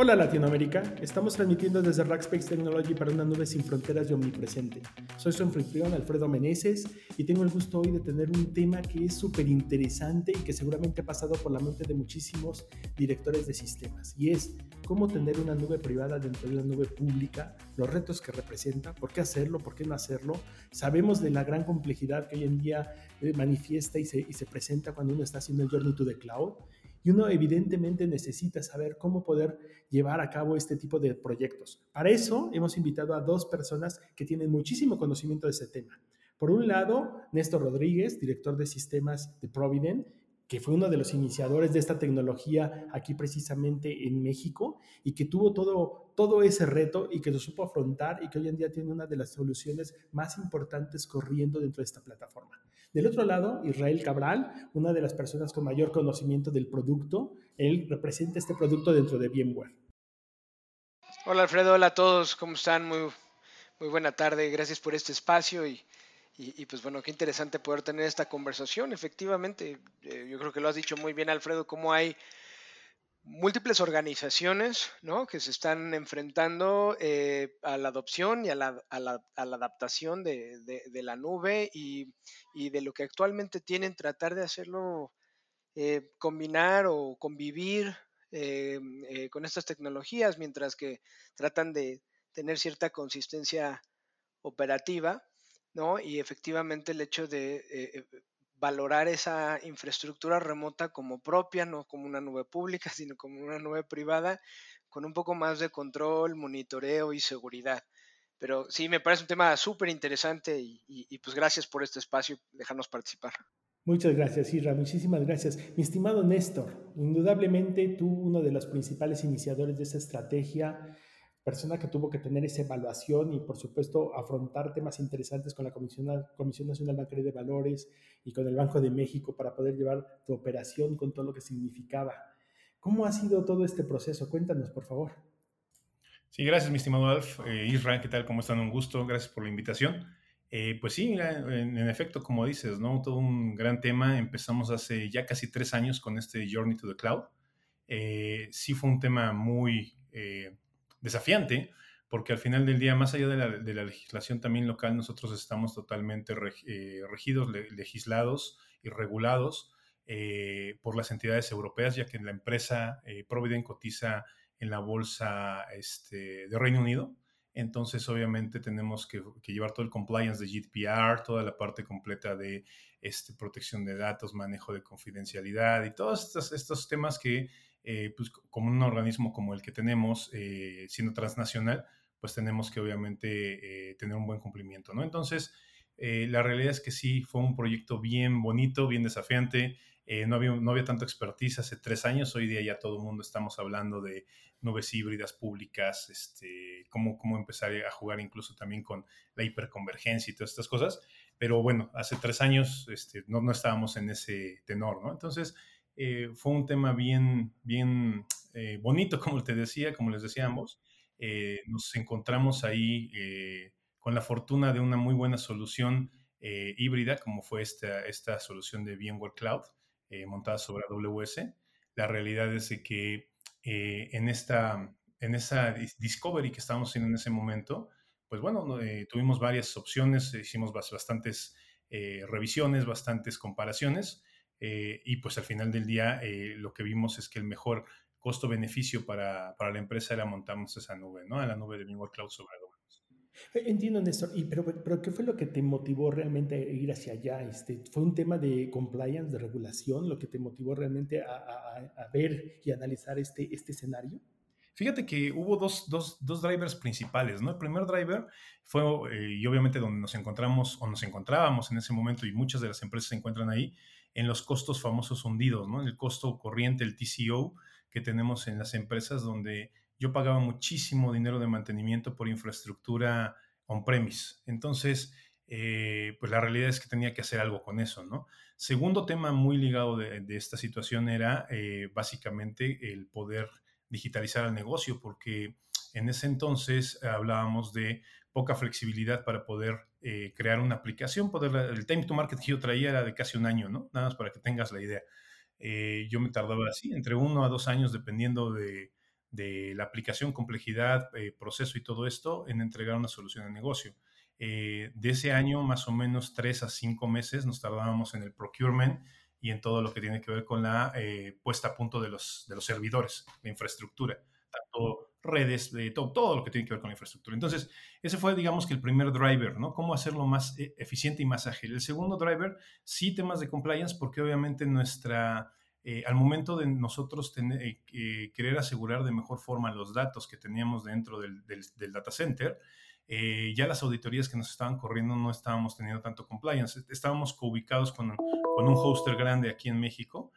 Hola Latinoamérica, estamos transmitiendo desde Rackspace Technology para una nube sin fronteras y omnipresente. Soy su anfitrión Alfredo Meneses y tengo el gusto hoy de tener un tema que es súper interesante y que seguramente ha pasado por la mente de muchísimos directores de sistemas y es cómo tener una nube privada dentro de una nube pública, los retos que representa, por qué hacerlo, por qué no hacerlo. Sabemos de la gran complejidad que hoy en día eh, manifiesta y se, y se presenta cuando uno está haciendo el Journey to the Cloud y uno evidentemente necesita saber cómo poder llevar a cabo este tipo de proyectos. Para eso hemos invitado a dos personas que tienen muchísimo conocimiento de ese tema. Por un lado, Néstor Rodríguez, director de sistemas de Provident, que fue uno de los iniciadores de esta tecnología aquí precisamente en México y que tuvo todo, todo ese reto y que lo supo afrontar y que hoy en día tiene una de las soluciones más importantes corriendo dentro de esta plataforma. Del otro lado, Israel Cabral, una de las personas con mayor conocimiento del producto, él representa este producto dentro de VMware. Hola Alfredo, hola a todos, ¿cómo están? Muy, muy buena tarde, gracias por este espacio y, pues bueno, qué interesante poder tener esta conversación. Efectivamente, eh, yo creo que lo has dicho muy bien Alfredo, cómo hay múltiples organizaciones ¿no? que se están enfrentando eh, a la adopción y a la, a la, a la adaptación de, de, la nube y, y, de lo que actualmente tienen, tratar de hacerlo, eh, combinar o convivir eh, con estas tecnologías, mientras que tratan de tener cierta consistencia operativa, ¿no? Y efectivamente el hecho de valorar esa infraestructura remota como propia, no como una nube pública, sino como una nube privada, con un poco más de control, monitoreo y seguridad. Pero sí, me parece un tema súper interesante y, y, y, pues gracias por este espacio, dejarnos participar. Muchas gracias, Isra. Muchísimas gracias. Mi estimado Néstor, indudablemente tú, uno de los principales iniciadores de esa estrategia, persona que tuvo que tener esa evaluación y, por supuesto, afrontar temas interesantes con la Comisión, Comisión Nacional Bancaria de Valores y con el Banco de México para poder llevar tu operación con todo lo que significaba. ¿Cómo ha sido todo este proceso? Cuéntanos, por favor. Sí, gracias, mi estimado Alf. Eh, Isra, ¿qué tal? ¿Cómo están? Un gusto. Gracias por la invitación. Eh, pues sí, en, en, efecto, como dices, ¿no? Todo un gran tema. Empezamos hace ya casi tres años con este Journey to the Cloud. Eh, sí fue un tema muy eh, desafiante, porque al final del día, más allá de la, de la legislación también local, nosotros estamos totalmente eh, regidos, le, legislados y regulados eh, por las entidades europeas, ya que la empresa eh, Provident cotiza en la bolsa este, de Reino Unido. Entonces, obviamente, tenemos que, que, llevar todo el compliance de GDPR, toda la parte completa de este, protección de datos, manejo de confidencialidad y todos estos, estos temas que eh, pues como un organismo como el que tenemos, eh, siendo transnacional, pues tenemos que obviamente eh, tener un buen cumplimiento, ¿no? Entonces, la realidad es que sí, fue un proyecto bien bonito, bien desafiante, no, había, no había tanto expertise hace tres años, hoy día ya todo el mundo estamos hablando de nubes híbridas públicas, este, cómo, cómo empezar a jugar incluso también con la hiperconvergencia y todas estas cosas, pero bueno, hace tres años este, no, no estábamos en ese tenor, ¿no? Entonces, eh, fue un tema bien, bien eh, bonito, como te decía, como les decíamos. Eh, nos encontramos ahí con la fortuna de una muy buena solución híbrida, como fue esta, esta solución de VMware Cloud montada sobre AWS. La realidad es que en, esta, en esa discovery que estábamos haciendo en ese momento, pues bueno, tuvimos varias opciones, hicimos bastantes revisiones, bastantes comparaciones eh, y pues al final del día eh, lo que vimos es que el mejor costo-beneficio para, para, la empresa era montarnos esa nube, ¿no? A la nube de VMware Cloud sobre AWS. Eh, entiendo, Néstor, y, pero, pero ¿qué fue lo que te motivó realmente a ir hacia allá? Este, ¿Fue un tema de compliance, de regulación, lo que te motivó realmente a, a, a ver y analizar este, este escenario? Fíjate que hubo dos, dos, dos, drivers principales, ¿no? El primer driver fue, eh, y obviamente donde nos encontramos o nos encontrábamos en ese momento, y muchas de las empresas se encuentran ahí, en los costos famosos hundidos, ¿no? El costo corriente, el TCO que tenemos en las empresas donde yo pagaba muchísimo dinero de mantenimiento por infraestructura on-premise. Entonces, eh, pues la realidad es que tenía que hacer algo con eso, ¿no? Segundo tema muy ligado de, esta situación era eh, básicamente el poder digitalizar el negocio, porque en ese entonces hablábamos de poca flexibilidad para poder eh, crear una aplicación. Poder, el time to market que yo traía era de casi un año, ¿no? Nada más para que tengas la idea. Eh, yo me tardaba así, entre uno a dos años, dependiendo de, de la aplicación, complejidad, eh, proceso y todo esto en entregar una solución de negocio. Eh, de ese año, más o menos tres a cinco meses, nos tardábamos en el procurement y en todo lo que tiene que ver con la eh, puesta a punto de los, de los servidores, la infraestructura, tanto redes, de todo, todo lo que tiene que ver con la infraestructura. Entonces, ese fue, digamos, que el primer driver, ¿no? Cómo hacerlo más eficiente y más ágil. El segundo driver, sí temas de compliance, porque obviamente nuestra eh, al momento de nosotros tener, eh, querer asegurar de mejor forma los datos que teníamos dentro del, data center, eh, ya las auditorías que nos estaban corriendo no estábamos teniendo tanto compliance. Estábamos ubicados con, con un hoster grande aquí en México.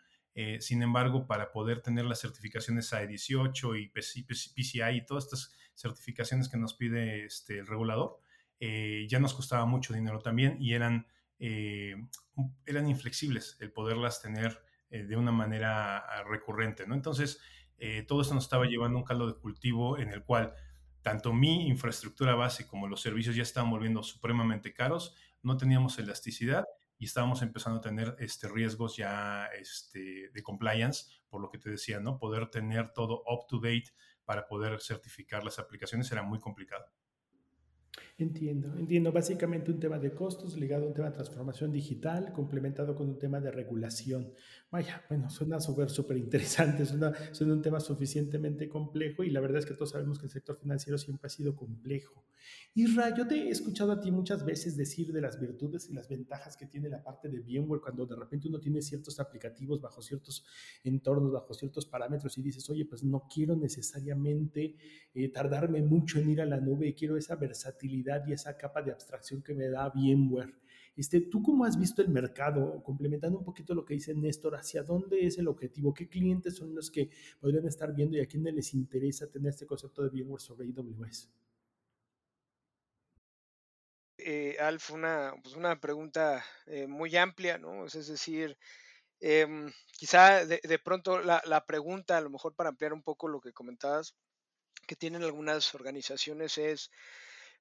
Sin embargo, para poder tener las certificaciones AE18 y PCI y todas estas certificaciones que nos pide este, el regulador, ya nos costaba mucho dinero también y eran, eran inflexibles el poderlas tener eh, de una manera ah, recurrente, ¿no? Entonces, eh, todo esto nos estaba llevando a un caldo de cultivo en el cual tanto mi infraestructura base como los servicios ya estaban volviendo supremamente caros, no teníamos elasticidad y estábamos empezando a tener este, riesgos ya este, de compliance, por lo que te decía, ¿no? Poder tener todo up to date para poder certificar las aplicaciones era muy complicado. Entiendo, entiendo. Básicamente un tema de costos ligado a un tema de transformación digital, complementado con un tema de regulación. Vaya, bueno, suena súper, súper interesante, suena, suena un tema suficientemente complejo y la verdad es que todos sabemos que el sector financiero siempre ha sido complejo. Isra, yo te he escuchado a ti muchas veces decir de las virtudes y las ventajas que tiene la parte de VMware cuando de repente uno tiene ciertos aplicativos bajo ciertos entornos, bajo ciertos parámetros y dices, oye, pues no quiero necesariamente eh, tardarme mucho en ir a la nube, quiero esa versatilidad y esa capa de abstracción que me da VMware. Este, ¿Tú cómo has visto el mercado? Complementando un poquito lo que dice Néstor, ¿hacia dónde es el objetivo? ¿Qué clientes son los que podrían estar viendo y a quiénes les interesa tener este concepto de VMware sobre AWS? Eh, Alf, una, pues una pregunta eh, muy amplia, ¿no? Es decir, em, quizá de, pronto la, la, pregunta, a lo mejor para ampliar un poco lo que comentabas, que tienen algunas organizaciones es,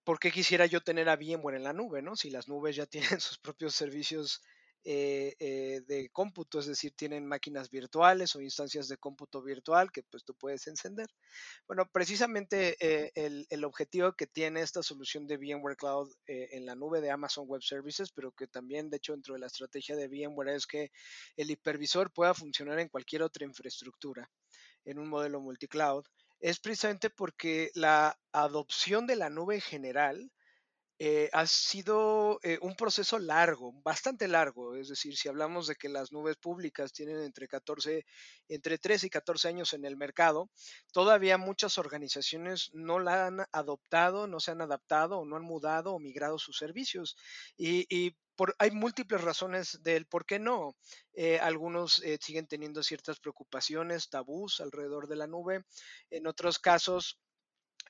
¿por qué quisiera yo tener a VMware en la nube, no? Si las nubes ya tienen sus propios servicios eh, eh, de cómputo, es decir, tienen máquinas virtuales o instancias de cómputo virtual que pues tú puedes encender. Bueno, precisamente eh, el, objetivo que tiene esta solución de VMware Cloud en la nube de Amazon Web Services, pero que también de hecho dentro de la estrategia de VMware es que el hipervisor pueda funcionar en cualquier otra infraestructura en un modelo multicloud, es precisamente porque la adopción de la nube en general eh, ha sido eh, un proceso largo, bastante largo. Es decir, si hablamos de que las nubes públicas tienen entre 14, entre 13 y 14 años en el mercado, todavía muchas organizaciones no la han adoptado, no se han adaptado o no han mudado o migrado sus servicios. Y, hay múltiples razones del por qué no. Eh, algunos siguen teniendo ciertas preocupaciones, tabús alrededor de la nube. En otros casos,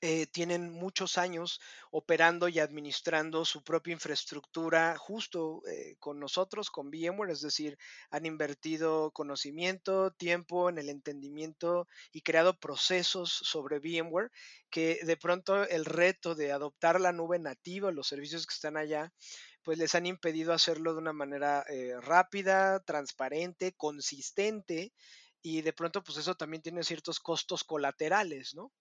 eh, tienen muchos años operando y administrando su propia infraestructura justo eh, con nosotros, con VMware, es decir, han invertido conocimiento, tiempo en el entendimiento y creado procesos sobre VMware que de pronto el reto de adoptar la nube nativa, los servicios que están allá, pues les han impedido hacerlo de una manera eh, rápida, transparente, consistente y de pronto pues eso también tiene ciertos costos colaterales, ¿no?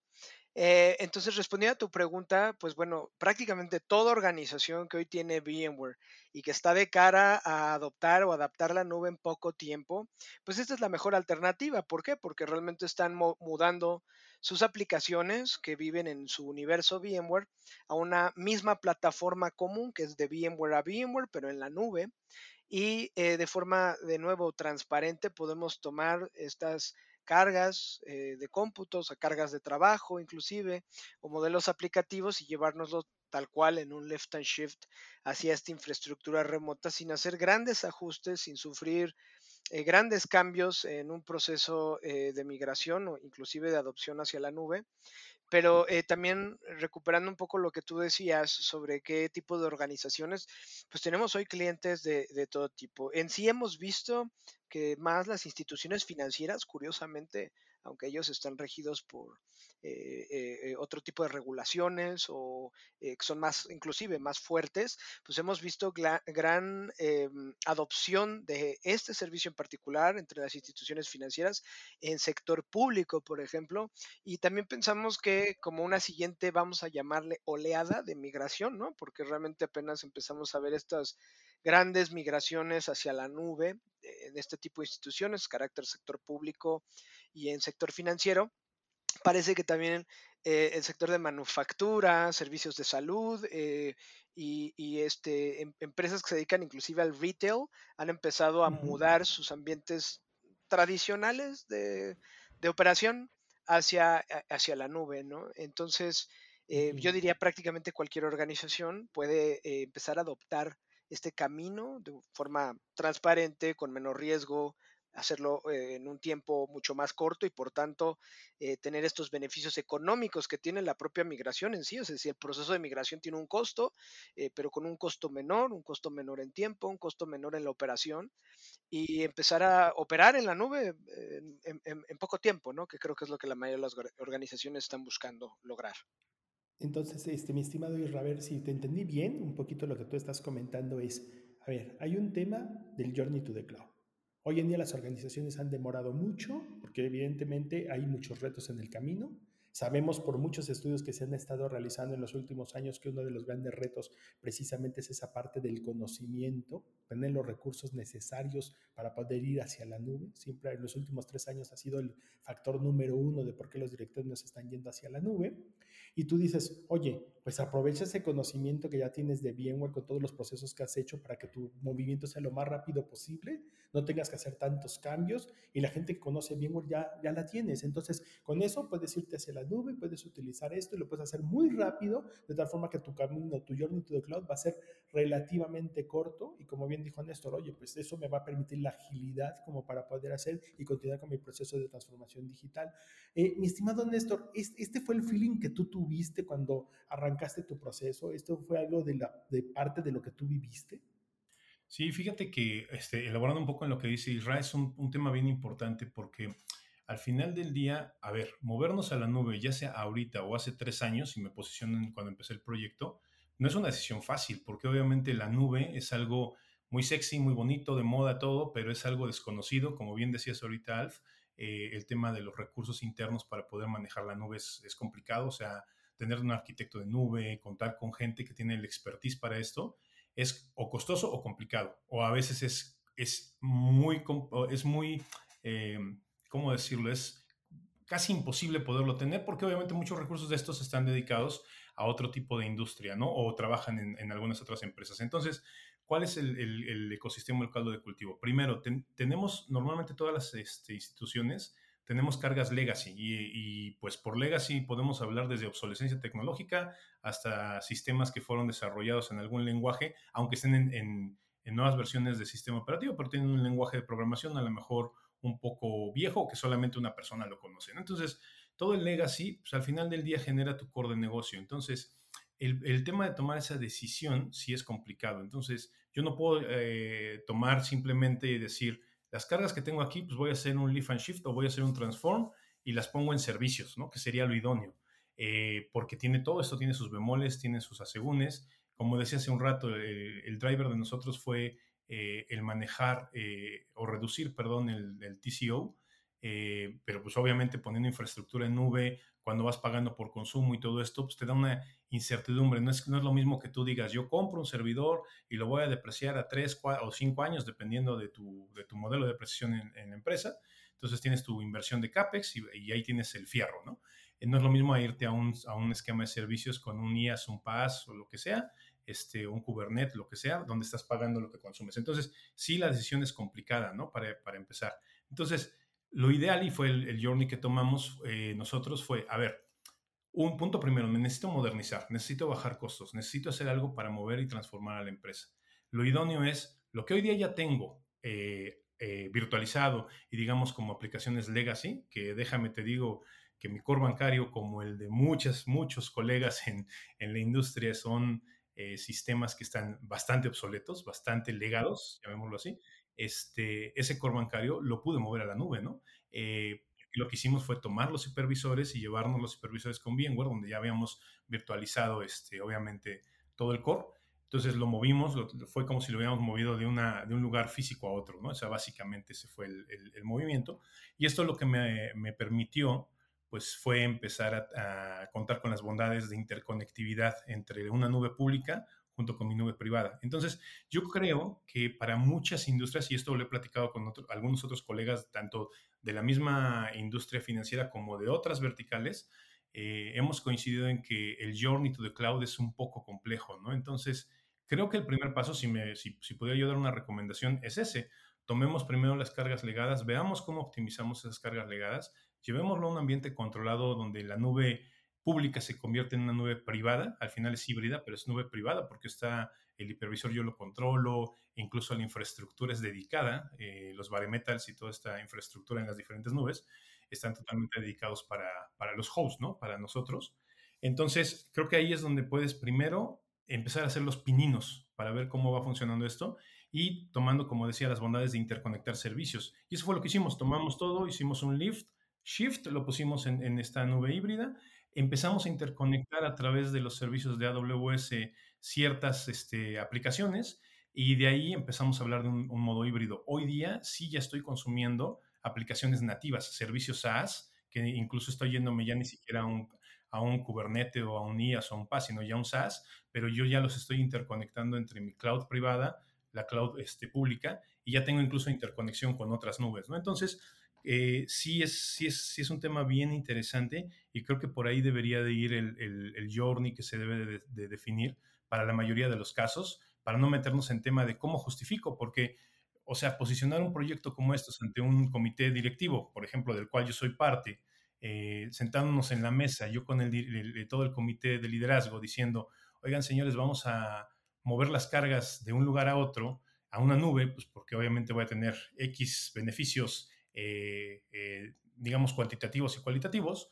Eh, entonces, respondiendo a tu pregunta, pues bueno, prácticamente toda organización que hoy tiene VMware y que está de cara a adoptar o adaptar la nube en poco tiempo, pues esta es la mejor alternativa. ¿Por qué? Porque realmente están mudando sus aplicaciones que viven en su universo VMware a una misma plataforma común que es de VMware a VMware, pero en la nube. Y eh, de forma, de nuevo, transparente, podemos tomar estas cargas eh, de cómputos, a cargas de trabajo inclusive, o modelos aplicativos y llevárnoslo tal cual en un left and shift hacia esta infraestructura remota sin hacer grandes ajustes, sin sufrir eh, grandes cambios en un proceso eh, de migración o inclusive de adopción hacia la nube. Pero también recuperando un poco lo que tú decías sobre qué tipo de organizaciones, pues tenemos hoy clientes de todo tipo. En sí hemos visto que más las instituciones financieras, curiosamente, aunque ellos están regidos por eh, eh, otro tipo de regulaciones o que son más, inclusive más fuertes, pues hemos visto gran em, adopción de este servicio en particular entre las instituciones financieras en sector público, por ejemplo, y también pensamos que como una siguiente vamos a llamarle oleada de migración, ¿no? Porque realmente apenas empezamos a ver estas grandes migraciones hacia la nube en este tipo de instituciones, carácter sector público y en sector financiero. Parece que también eh, el sector de manufactura, servicios de salud eh, y, este, em, empresas que se dedican inclusive al retail han empezado a mudar sus ambientes tradicionales de, operación hacia, hacia la nube, ¿no? Entonces, eh, yo diría prácticamente cualquier organización puede empezar a adoptar este camino de forma transparente, con menor riesgo, hacerlo eh, en un tiempo mucho más corto y por tanto eh, tener estos beneficios económicos que tiene la propia migración en sí. Es decir, el proceso de migración tiene un costo, eh, pero con un costo menor, un costo menor en tiempo, un costo menor en la operación y empezar a operar en la nube en, en poco tiempo, ¿no? que creo que es lo que la mayoría de las organizaciones están buscando lograr. Entonces, este, mi estimado Israel, si te entendí bien, un poquito lo que tú estás comentando es, a ver, hay un tema del Journey to the Cloud. Hoy en día las organizaciones han demorado mucho porque evidentemente hay muchos retos en el camino Sabemos por muchos estudios que se han estado realizando en los últimos años que uno de los grandes retos precisamente es esa parte del conocimiento, tener los recursos necesarios para poder ir hacia la nube. Siempre en los últimos tres años ha sido el factor número uno de por qué los directores nos están yendo hacia la nube. Y tú dices, oye, pues aprovecha ese conocimiento que ya tienes de VMware con todos los procesos que has hecho para que tu movimiento sea lo más rápido posible, no tengas que hacer tantos cambios y la gente que conoce VMware ya, ya la tienes. Entonces, con eso puedes irte hacia la nube, puedes utilizar esto y lo puedes hacer muy rápido, de tal forma que tu camino, tu journey to the cloud va a ser relativamente corto y como bien dijo Néstor, oye, pues eso me va a permitir la agilidad como para poder hacer y continuar con mi proceso de transformación digital. Eh, mi estimado Néstor, ¿este fue el feeling que tú tuviste cuando arrancaste tu proceso? ¿Esto fue algo de, la, de parte de lo que tú viviste? Sí, fíjate que este, elaborando un poco en lo que dice Israel, es un, un tema bien importante porque al final del día, a ver, movernos a la nube, ya sea ahorita o hace tres años, si me posicionan cuando empecé el proyecto, no es una decisión fácil, porque obviamente la nube es algo muy sexy, muy bonito, de moda, todo, pero es algo desconocido, como bien decías ahorita, Alf, eh, el tema de los recursos internos para poder manejar la nube es, es, complicado, o sea, tener un arquitecto de nube, contar con gente que tiene el expertise para esto, es o costoso o complicado, o a veces es, es muy, es muy eh, ¿cómo decirlo? Es casi imposible poderlo tener porque obviamente muchos recursos de estos están dedicados a otro tipo de industria, ¿no? O trabajan en, algunas otras empresas. Entonces, ¿cuál es el, el, ecosistema del caldo de cultivo? Primero, tenemos normalmente todas las este, instituciones, tenemos cargas legacy y, pues por legacy podemos hablar desde obsolescencia tecnológica hasta sistemas que fueron desarrollados en algún lenguaje, aunque estén en, en, nuevas versiones de sistema operativo, pero tienen un lenguaje de programación a lo mejor un poco viejo que solamente una persona lo conoce. Entonces, todo el legacy, pues al final del día genera tu core de negocio. Entonces, el, tema de tomar esa decisión sí es complicado. Entonces, yo no puedo eh, tomar simplemente y decir, las cargas que tengo aquí, pues voy a hacer un lift and shift o voy a hacer un transform y las pongo en servicios, ¿no? Que sería lo idóneo. Eh, porque tiene todo esto, tiene sus bemoles, tiene sus asegúnes. Como decía hace un rato, el driver de nosotros fue eh, el manejar eh, o reducir, perdón, el, TCO, eh, pero pues obviamente poniendo infraestructura en nube, cuando vas pagando por consumo y todo esto, pues te da una incertidumbre. No es, no es lo mismo que tú digas, yo compro un servidor y lo voy a depreciar a 3 o 5 años, dependiendo de tu, de tu modelo de depreciación en, la empresa. Entonces tienes tu inversión de CAPEX y, ahí tienes el fierro, ¿no? No es lo mismo irte a un, a un esquema de servicios con un IaaS, un PaaS o lo que sea, este, un Kubernetes, lo que sea, donde estás pagando lo que consumes. Entonces, sí, la decisión es complicada, ¿no? Para, para empezar. Entonces, lo ideal y fue el, journey que tomamos eh, nosotros fue, a ver, un punto primero, me necesito modernizar, necesito bajar costos, necesito hacer algo para mover y transformar a la empresa. Lo idóneo es lo que hoy día ya tengo eh, eh, virtualizado y digamos como aplicaciones legacy, que déjame te digo que mi core bancario, como el de muchos, muchos colegas en, en la industria, son eh, sistemas que están bastante obsoletos, bastante legados, llamémoslo así, este, ese core bancario lo pude mover a la nube, ¿no? Lo que hicimos fue tomar los supervisores y llevarnos los supervisores con VMware, donde ya habíamos virtualizado, este, obviamente, todo el core. Entonces lo movimos, fue como si lo hubiéramos movido de, una, de un lugar físico a otro, ¿no? O sea, básicamente ese fue el, el, movimiento. Y esto lo que me, me permitió, pues fue empezar a, contar con las bondades de interconectividad entre una nube pública junto con mi nube privada. Entonces, yo creo que para muchas industrias, y esto lo he platicado con algunos otros colegas, tanto de la misma industria financiera como de otras verticales, eh, hemos coincidido en que el journey to the cloud es un poco complejo, ¿no? Entonces, Creo que el primer paso, si, me, si, pudiera yo dar una recomendación, es ese. Tomemos primero las cargas legadas, veamos cómo optimizamos esas cargas legadas, llevémoslo a un ambiente controlado donde la nube pública se convierte en una nube privada, al final es híbrida, pero es nube privada porque está el hipervisor yo lo controlo, incluso la infraestructura es dedicada, eh, los baremetals y toda esta infraestructura en las diferentes nubes están totalmente dedicados para, para los hosts, ¿no? Para nosotros. Entonces, creo que ahí es donde puedes primero empezar a hacer los pininos para ver cómo va funcionando esto y tomando, como decía, las bondades de interconectar servicios. Y eso fue lo que hicimos. Tomamos todo, hicimos un lift, shift, lo pusimos en, esta nube híbrida, empezamos a interconectar a través de los servicios de AWS ciertas este, aplicaciones y de ahí empezamos a hablar de un, un, modo híbrido. Hoy día sí ya estoy consumiendo aplicaciones nativas, servicios SaaS, que incluso estoy yéndome ya ni siquiera a un, a un Kubernetes o a un IaaS o a un PaaS, sino ya un SaaS, pero yo ya los estoy interconectando entre mi cloud privada, la cloud este, pública, y ya tengo incluso interconexión con otras nubes, ¿no? Entonces, eh, sí, es, sí, es, sí es un tema bien interesante y creo que por ahí debería de ir el, el, journey que se debe de, definir para la mayoría de los casos, para no meternos en tema de cómo justifico, porque, o sea, posicionar un proyecto como estos ante un comité directivo, por ejemplo, del cual yo soy parte, eh, sentándonos en la mesa, yo con el, todo el comité de liderazgo, diciendo, oigan señores, vamos a mover las cargas de un lugar a otro, a una nube, pues porque obviamente voy a tener X beneficios, eh, eh, digamos, cuantitativos y cualitativos,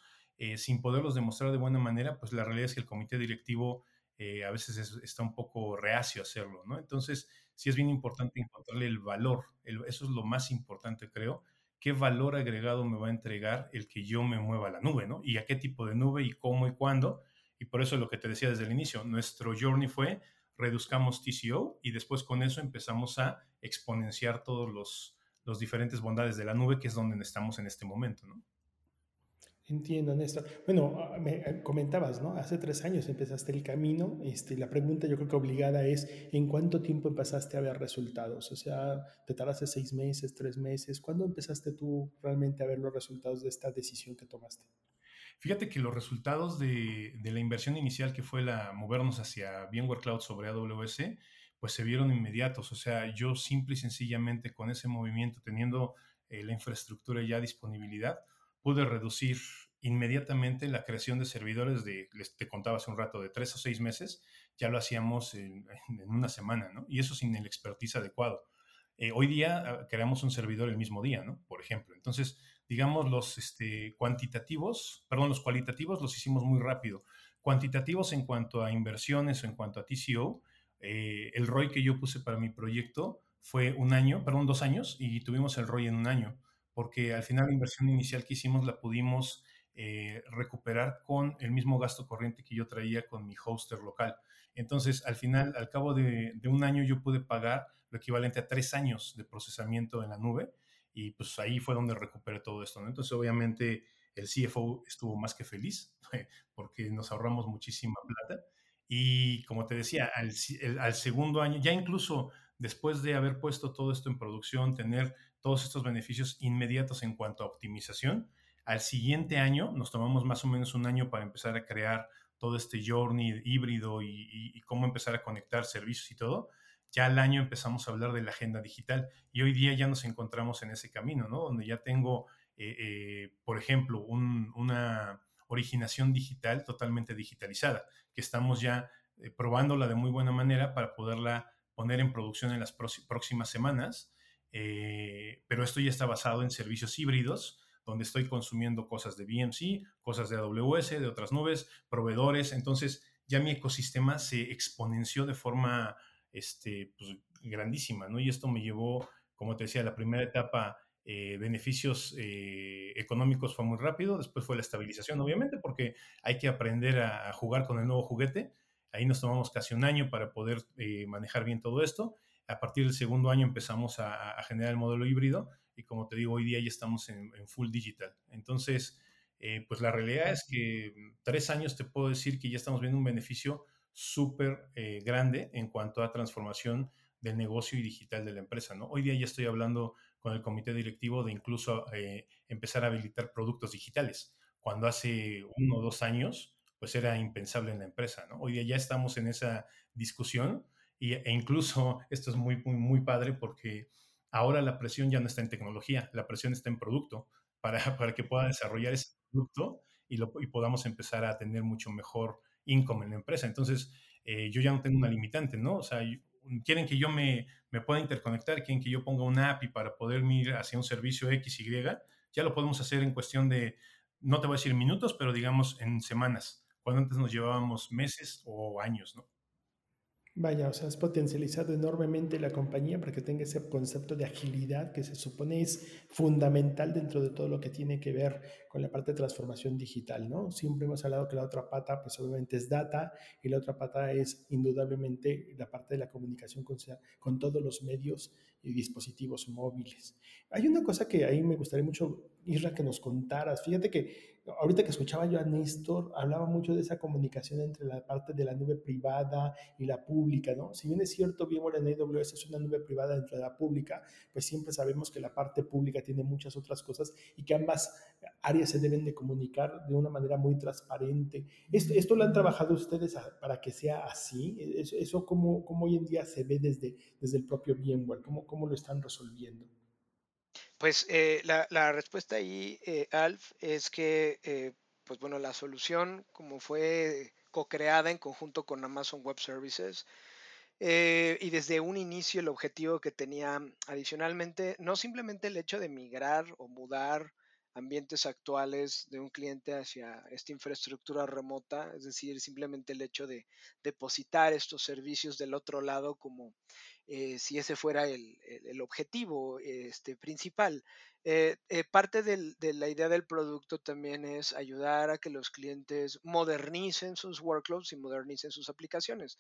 sin poderlos demostrar de buena manera, pues la realidad es que el comité directivo a veces está un poco reacio a hacerlo, ¿no? Entonces, sí es bien importante encontrarle el valor, eso es lo más importante, creo, qué valor agregado me va a entregar el que yo me mueva a la nube, ¿no? Y a qué tipo de nube y cómo y cuándo. Y por eso lo que te decía desde el inicio, nuestro journey fue reduzcamos TCO y después con eso empezamos a exponenciar todos los, los diferentes bondades de la nube, que es donde estamos en este momento, ¿no? Entiendo, Néstor. Bueno, ah, me eh, comentabas, ¿no? Hace tres años empezaste el camino. Este, la pregunta yo creo que obligada es, ¿en cuánto tiempo empezaste a ver resultados? O sea, ¿te tardaste seis meses, tres meses? ¿Cuándo empezaste tú realmente a ver los resultados de esta decisión que tomaste? Fíjate que los resultados de, de la inversión inicial que fue la movernos hacia VMware Cloud sobre AWS, pues se vieron inmediatos. O sea, yo simple y sencillamente con ese movimiento, teniendo eh, la infraestructura ya disponibilidad, pude reducir inmediatamente la creación de servidores de, les te contaba hace un rato, de tres o seis meses, ya lo hacíamos en, una semana, ¿no? Y eso sin el expertise adecuado. Eh, hoy día ah, creamos un servidor el mismo día, ¿no? Por ejemplo. Entonces, digamos, los este, cuantitativos, perdón, los cualitativos los hicimos muy rápido. Cuantitativos en cuanto a inversiones o en cuanto a TCO, eh, el ROI que yo puse para mi proyecto fue un año, perdón, dos años, y tuvimos el ROI en un año porque al final la inversión inicial que hicimos la pudimos eh, recuperar con el mismo gasto corriente que yo traía con mi hoster local. Entonces, al final, al cabo de, un año, yo pude pagar lo equivalente a tres años de procesamiento en la nube y pues ahí fue donde recuperé todo esto. Entonces, obviamente, el CFO estuvo más que feliz porque nos ahorramos muchísima plata. Y como te decía, al, al segundo año, ya incluso después de haber puesto todo esto en producción, tener todos estos beneficios inmediatos en cuanto a optimización. Al siguiente año nos tomamos más o menos un año para empezar a crear todo este journey híbrido y, cómo empezar a conectar servicios y todo. Ya al año empezamos a hablar de la agenda digital y hoy día ya nos encontramos en ese camino, ¿no? Donde ya tengo, eh, eh, por ejemplo, una originación digital totalmente digitalizada, que estamos ya eh, probándola de muy buena manera para poderla poner en producción en las próximas semanas eh, pero esto ya está basado en servicios híbridos, donde estoy consumiendo cosas de BMC, cosas de AWS, de otras nubes, proveedores. Entonces, ya mi ecosistema se exponenció de forma este, pues, grandísima, ¿no? Y esto me llevó, como te decía, la primera etapa eh, beneficios eh, económicos fue muy rápido, después fue la estabilización, obviamente, porque hay que aprender a, jugar con el nuevo juguete. Ahí nos tomamos casi un año para poder eh, manejar bien todo esto. A partir del segundo año empezamos a, generar el modelo híbrido y como te digo, hoy día ya estamos en, full digital. Entonces, pues la realidad es que tres años te puedo decir que ya estamos viendo un beneficio súper grande en cuanto a transformación del negocio y digital de la empresa. ¿no? Hoy día ya estoy hablando con el comité directivo de incluso eh, empezar a habilitar productos digitales, cuando hace uno o dos años pues era impensable en la empresa. ¿no? Hoy día ya estamos en esa discusión y, e incluso esto es muy, muy, muy padre porque ahora la presión ya no está en tecnología, la presión está en producto para, para que pueda desarrollar ese producto y, lo, y podamos empezar a tener mucho mejor income en la empresa. Entonces, eh, yo ya no tengo una limitante, ¿no? O sea, quieren que yo me, me, pueda interconectar, quieren que yo ponga una API para poder ir hacia un servicio X, Y, ya lo podemos hacer en cuestión de, no te voy a decir minutos, pero digamos en semanas, cuando antes nos llevábamos meses o años, ¿no? Vaya, o sea, has potencializado enormemente la compañía para que tenga ese concepto de agilidad que se supone es fundamental dentro de todo lo que tiene que ver con la parte de transformación digital, ¿no? Siempre hemos hablado que la otra pata, pues obviamente es data y la otra pata es indudablemente la parte de la comunicación con, con todos los medios y dispositivos móviles. Hay una cosa que ahí me gustaría mucho, Isra, que nos contaras. Fíjate que ahorita que escuchaba yo a Néstor, hablaba mucho de esa comunicación entre la parte de la nube privada y la pública, ¿no? Si bien es cierto, VMware en AWS es una nube privada dentro de la pública, pues siempre sabemos que la parte pública tiene muchas otras cosas y que ambas áreas se deben de comunicar de una manera muy transparente. ¿Esto, lo han trabajado ustedes para que sea así? ¿Eso, eso cómo, cómo, hoy en día se ve desde, desde el propio VMware? ¿Cómo, ¿Cómo lo están resolviendo? Pues eh, la, respuesta ahí, eh, Alf, es que, eh, pues bueno, la solución, como fue co-creada en conjunto con Amazon Web Services, y desde un inicio el objetivo que tenía adicionalmente, no simplemente el hecho de migrar o mudar ambientes actuales de un cliente hacia esta infraestructura remota, es decir, simplemente el hecho de depositar estos servicios del otro lado como eh, si ese fuera el, objetivo este, principal. Eh, eh, parte de la idea del producto también es ayudar a que los clientes modernicen sus workloads y modernicen sus aplicaciones.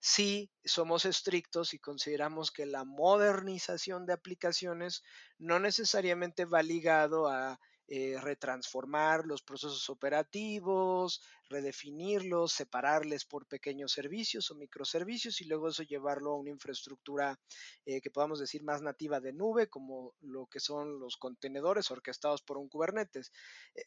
Si somos estrictos y consideramos que la modernización de aplicaciones no necesariamente va ligado a eh, retransformar los procesos operativos, redefinirlos, separarles por pequeños servicios o microservicios y luego eso llevarlo a una infraestructura eh, que podamos decir más nativa de nube, como lo que son los contenedores orquestados por un Kubernetes. Eh,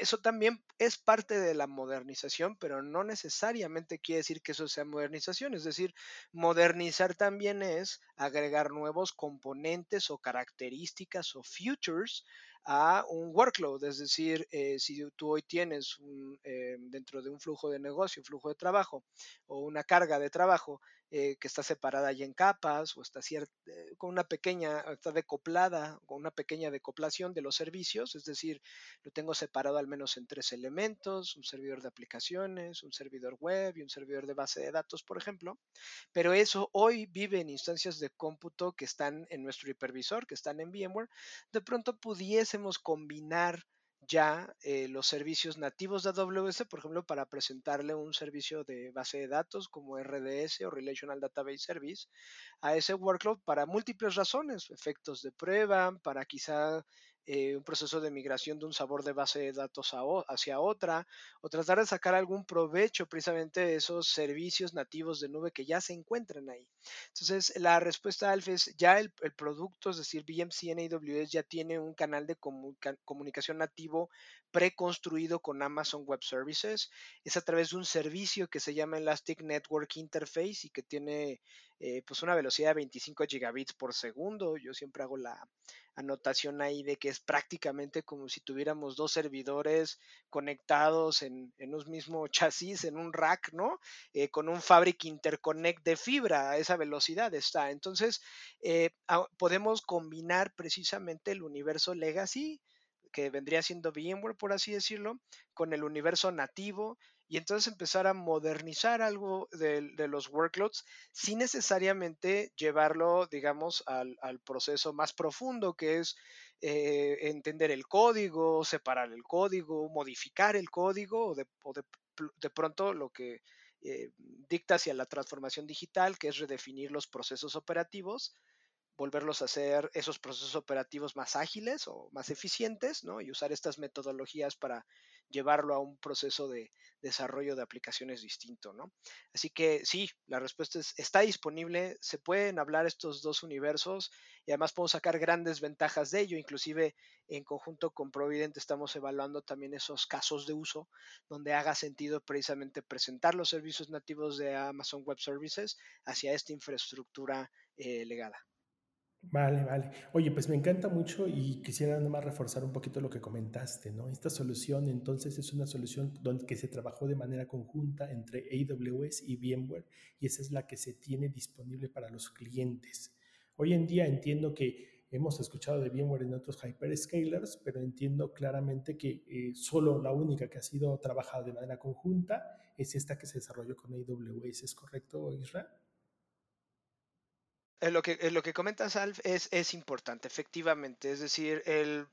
eso también es parte de la modernización, pero no necesariamente quiere decir que eso sea modernización. Es decir, modernizar también es agregar nuevos componentes o características o features a un workload, es decir, eh, si tú hoy tienes eh, dentro de un flujo de negocio, un flujo de trabajo o una carga de trabajo eh, que está separada ya en capas o está con una pequeña, está decoplada, con una pequeña decoplación de los servicios, es decir, lo tengo separado al menos en tres elementos, un servidor de aplicaciones, un servidor web y un servidor de base de datos, por ejemplo, pero eso hoy vive en instancias de cómputo que están en nuestro hipervisor, que están en VMware, de pronto pudiésemos combinar ya eh, los servicios nativos de AWS, por ejemplo, para presentarle un servicio de base de datos como RDS o Relational Database Service a ese workload para múltiples razones, efectos de prueba, para quizá eh, un proceso de migración de un sabor de base de datos hacia otra, o tratar de sacar algún provecho precisamente de esos servicios nativos de nube que ya se encuentran ahí. Entonces, la respuesta Alf es ya el, producto, es decir, BMC en AWS ya tiene un canal de comunicación nativo preconstruido con Amazon Web Services. Es a través de un servicio que se llama Elastic Network Interface y que tiene eh, pues una velocidad de 25 gigabits por segundo. Yo siempre hago la anotación ahí de que es prácticamente como si tuviéramos dos servidores conectados en, un mismo chasis, en un rack, ¿no? Eh, con un Fabric Interconnect de fibra, a esa velocidad está. Entonces, eh, podemos combinar precisamente el universo legacy que vendría siendo VMware, por así decirlo, con el universo nativo y entonces empezar a modernizar algo de, los workloads sin necesariamente llevarlo, digamos, al, proceso más profundo, que es eh, entender el código, separar el código, modificar el código o de, pronto lo que eh, dicta hacia la transformación digital, que es redefinir los procesos operativos volverlos a hacer esos procesos operativos más ágiles o más eficientes, ¿no? Y usar estas metodologías para llevarlo a un proceso de desarrollo de aplicaciones distinto, ¿no? Así que sí, la respuesta es, está disponible, se pueden hablar estos dos universos y además podemos sacar grandes ventajas de ello, inclusive en conjunto con Provident estamos evaluando también esos casos de uso donde haga sentido precisamente presentar los servicios nativos de Amazon Web Services hacia esta infraestructura eh, legada. Vale, vale. Oye, pues me encanta mucho y quisiera nada reforzar un poquito lo que comentaste, ¿no? Esta solución entonces es una solución donde que se trabajó de manera conjunta entre AWS y VMware y esa es la que se tiene disponible para los clientes. Hoy en día entiendo que hemos escuchado de VMware en otros hyperscalers, pero entiendo claramente que eh, solo la única que ha sido trabajada de manera conjunta es esta que se desarrolló con AWS, ¿es correcto, Israel? Lo que, lo que comentas, Alf, es, es importante, efectivamente. Es decir, el,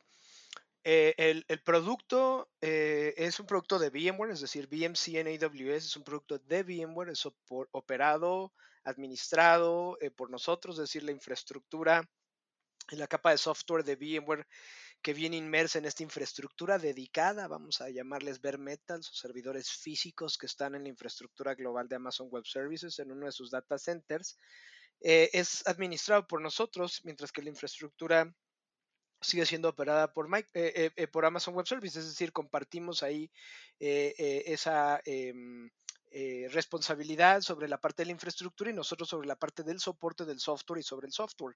eh, el, el, producto eh, es un producto de VMware, es decir, VMC en AWS es un producto de VMware, es operado, administrado eh, por nosotros, es decir, la infraestructura la capa de software de VMware que viene inmersa en esta infraestructura dedicada, vamos a llamarles bare metal, servidores físicos que están en la infraestructura global de Amazon Web Services en uno de sus data centers. Eh, es administrado por nosotros, mientras que la infraestructura sigue siendo operada por, eh, eh, por Amazon Web Services, es decir, compartimos ahí esa em, responsabilidad sobre la parte de la infraestructura y nosotros sobre la parte del soporte del software y sobre el software.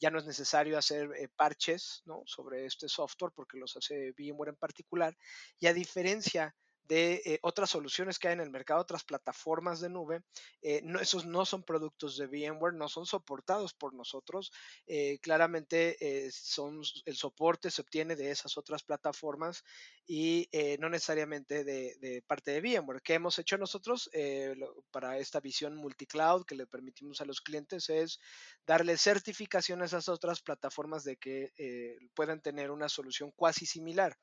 ya no es necesario hacer parches ¿no? sobre este software porque los hace VMware en particular. Y a diferencia eh, otras soluciones que hay en el mercado, otras plataformas de nube. Eh, esos no son productos de VMware, no son soportados por nosotros. Eh, claramente son, el soporte se obtiene de esas otras plataformas y no necesariamente de, parte de VMware. ¿Qué hemos hecho nosotros para esta visión multicloud que le permitimos a los clientes? Es darle certificación a esas otras plataformas de que puedan tener una solución cuasi similar.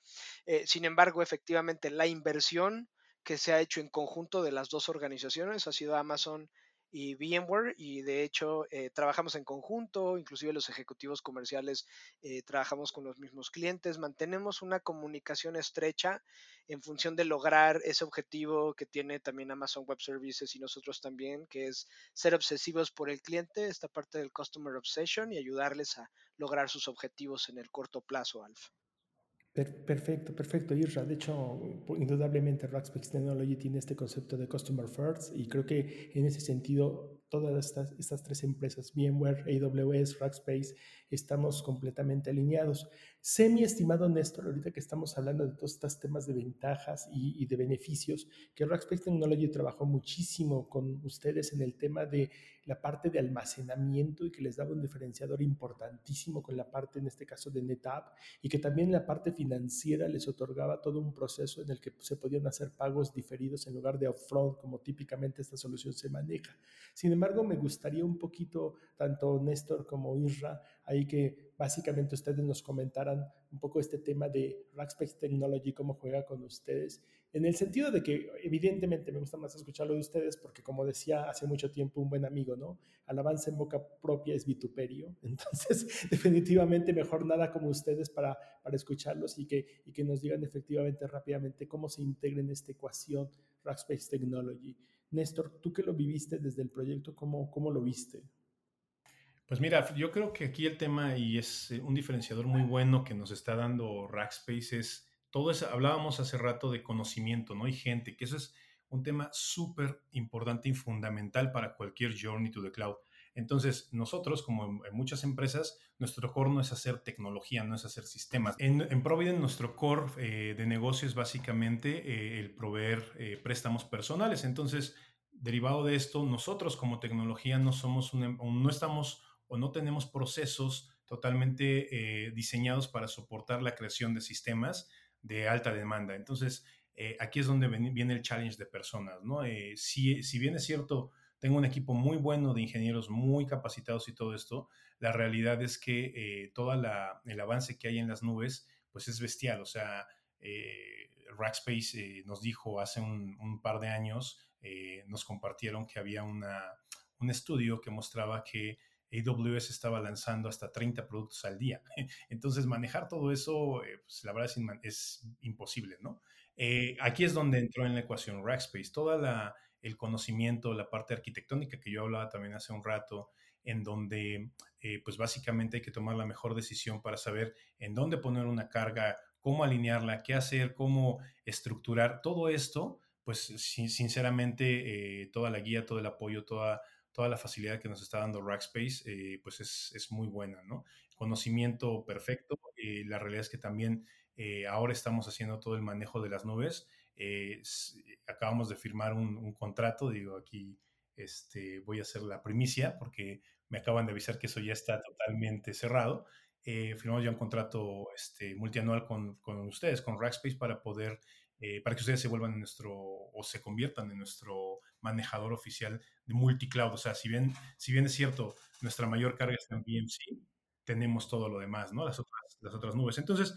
sin embargo, efectivamente, la inversión que se ha hecho en conjunto de las dos organizaciones ha sido Amazon y VMware y de hecho eh, trabajamos en conjunto, inclusive los ejecutivos comerciales eh, trabajamos con los mismos clientes, mantenemos una comunicación estrecha en función de lograr ese objetivo que tiene también Amazon Web Services y nosotros también, que es ser obsesivos por el cliente, esta parte del Customer Obsession y ayudarles a lograr sus objetivos en el corto plazo, Alfa. Perfecto, perfecto, Irra. De hecho, indudablemente Rackspace Technology tiene este concepto de Customer First y creo que en ese sentido todas estas, estas tres empresas, VMware, AWS, Rackspace, estamos completamente alineados. Sé, mi estimado Néstor, ahorita que estamos hablando de todos estos temas de ventajas y, de beneficios, que Rackspace Technology trabajó muchísimo con ustedes en el tema de la parte de almacenamiento y que les daba un diferenciador importantísimo con la parte, en este caso, de NetApp y que también la parte financiera les otorgaba todo un proceso en el que se podían hacer pagos diferidos en lugar de upfront, como típicamente esta solución se maneja. Sin embargo, me gustaría un poquito, tanto Néstor como Isra, ahí que básicamente ustedes nos comentaran un poco este tema de Rackspace Technology, cómo juega con ustedes, en el sentido de que evidentemente me gusta más escucharlo de ustedes porque como decía hace mucho tiempo un buen amigo, ¿no? Alabanza en boca propia es vituperio, entonces definitivamente mejor nada como ustedes para, para escucharlos y que, y que nos digan efectivamente rápidamente cómo se integra en esta ecuación Rackspace Technology. Néstor, tú que lo viviste desde el proyecto, ¿cómo, cómo lo viste? Pues mira, yo creo que aquí el tema, y es eh, un diferenciador muy bueno que nos está dando Rackspace, es todo eso, hablábamos hace rato de conocimiento, ¿no? hay gente, que eso es un tema súper importante y fundamental para cualquier journey to the cloud. Entonces, nosotros, como en, muchas empresas, nuestro core no es hacer tecnología, no es hacer sistemas. En, en nuestro core eh, de negocio es básicamente eh, el proveer préstamos personales. Entonces, derivado de esto, nosotros como tecnología no somos no estamos o no tenemos procesos totalmente eh, diseñados para soportar la creación de sistemas de alta demanda. Entonces, eh, aquí es donde viene el challenge de personas, ¿no? Eh, si, si, bien es cierto, tengo un equipo muy bueno de ingenieros muy capacitados y todo esto, la realidad es que todo el avance que hay en las nubes, pues es bestial. O sea, Rackspace nos dijo hace un, par de años, nos compartieron que había una, un estudio que mostraba que AWS estaba lanzando hasta 30 productos al día. Entonces, manejar todo eso, pues, la verdad es, imposible, ¿no? aquí es donde entró en la ecuación Rackspace. Toda la el conocimiento, la parte arquitectónica que yo hablaba también hace un rato, en donde eh, pues básicamente hay que tomar la mejor decisión para saber en dónde poner una carga, cómo alinearla, qué hacer, cómo estructurar todo esto, pues sinceramente eh, toda la guía, todo el apoyo, toda, toda la facilidad que nos está dando Rackspace, eh, pues es, es, muy buena, ¿no? Conocimiento perfecto, la realidad es que también ahora estamos haciendo todo el manejo de las nubes eh, acabamos de firmar un, contrato, digo, aquí este, voy a hacer la primicia porque me acaban de avisar que eso ya está totalmente cerrado. Eh, firmamos ya un contrato este, multianual con, con, ustedes, con Rackspace, para poder, eh, para que ustedes se vuelvan nuestro, o se conviertan en nuestro manejador oficial de multicloud. O sea, si bien, si bien es cierto, nuestra mayor carga está en BMC, tenemos todo lo demás, ¿no? Las otras, las otras nubes. Entonces,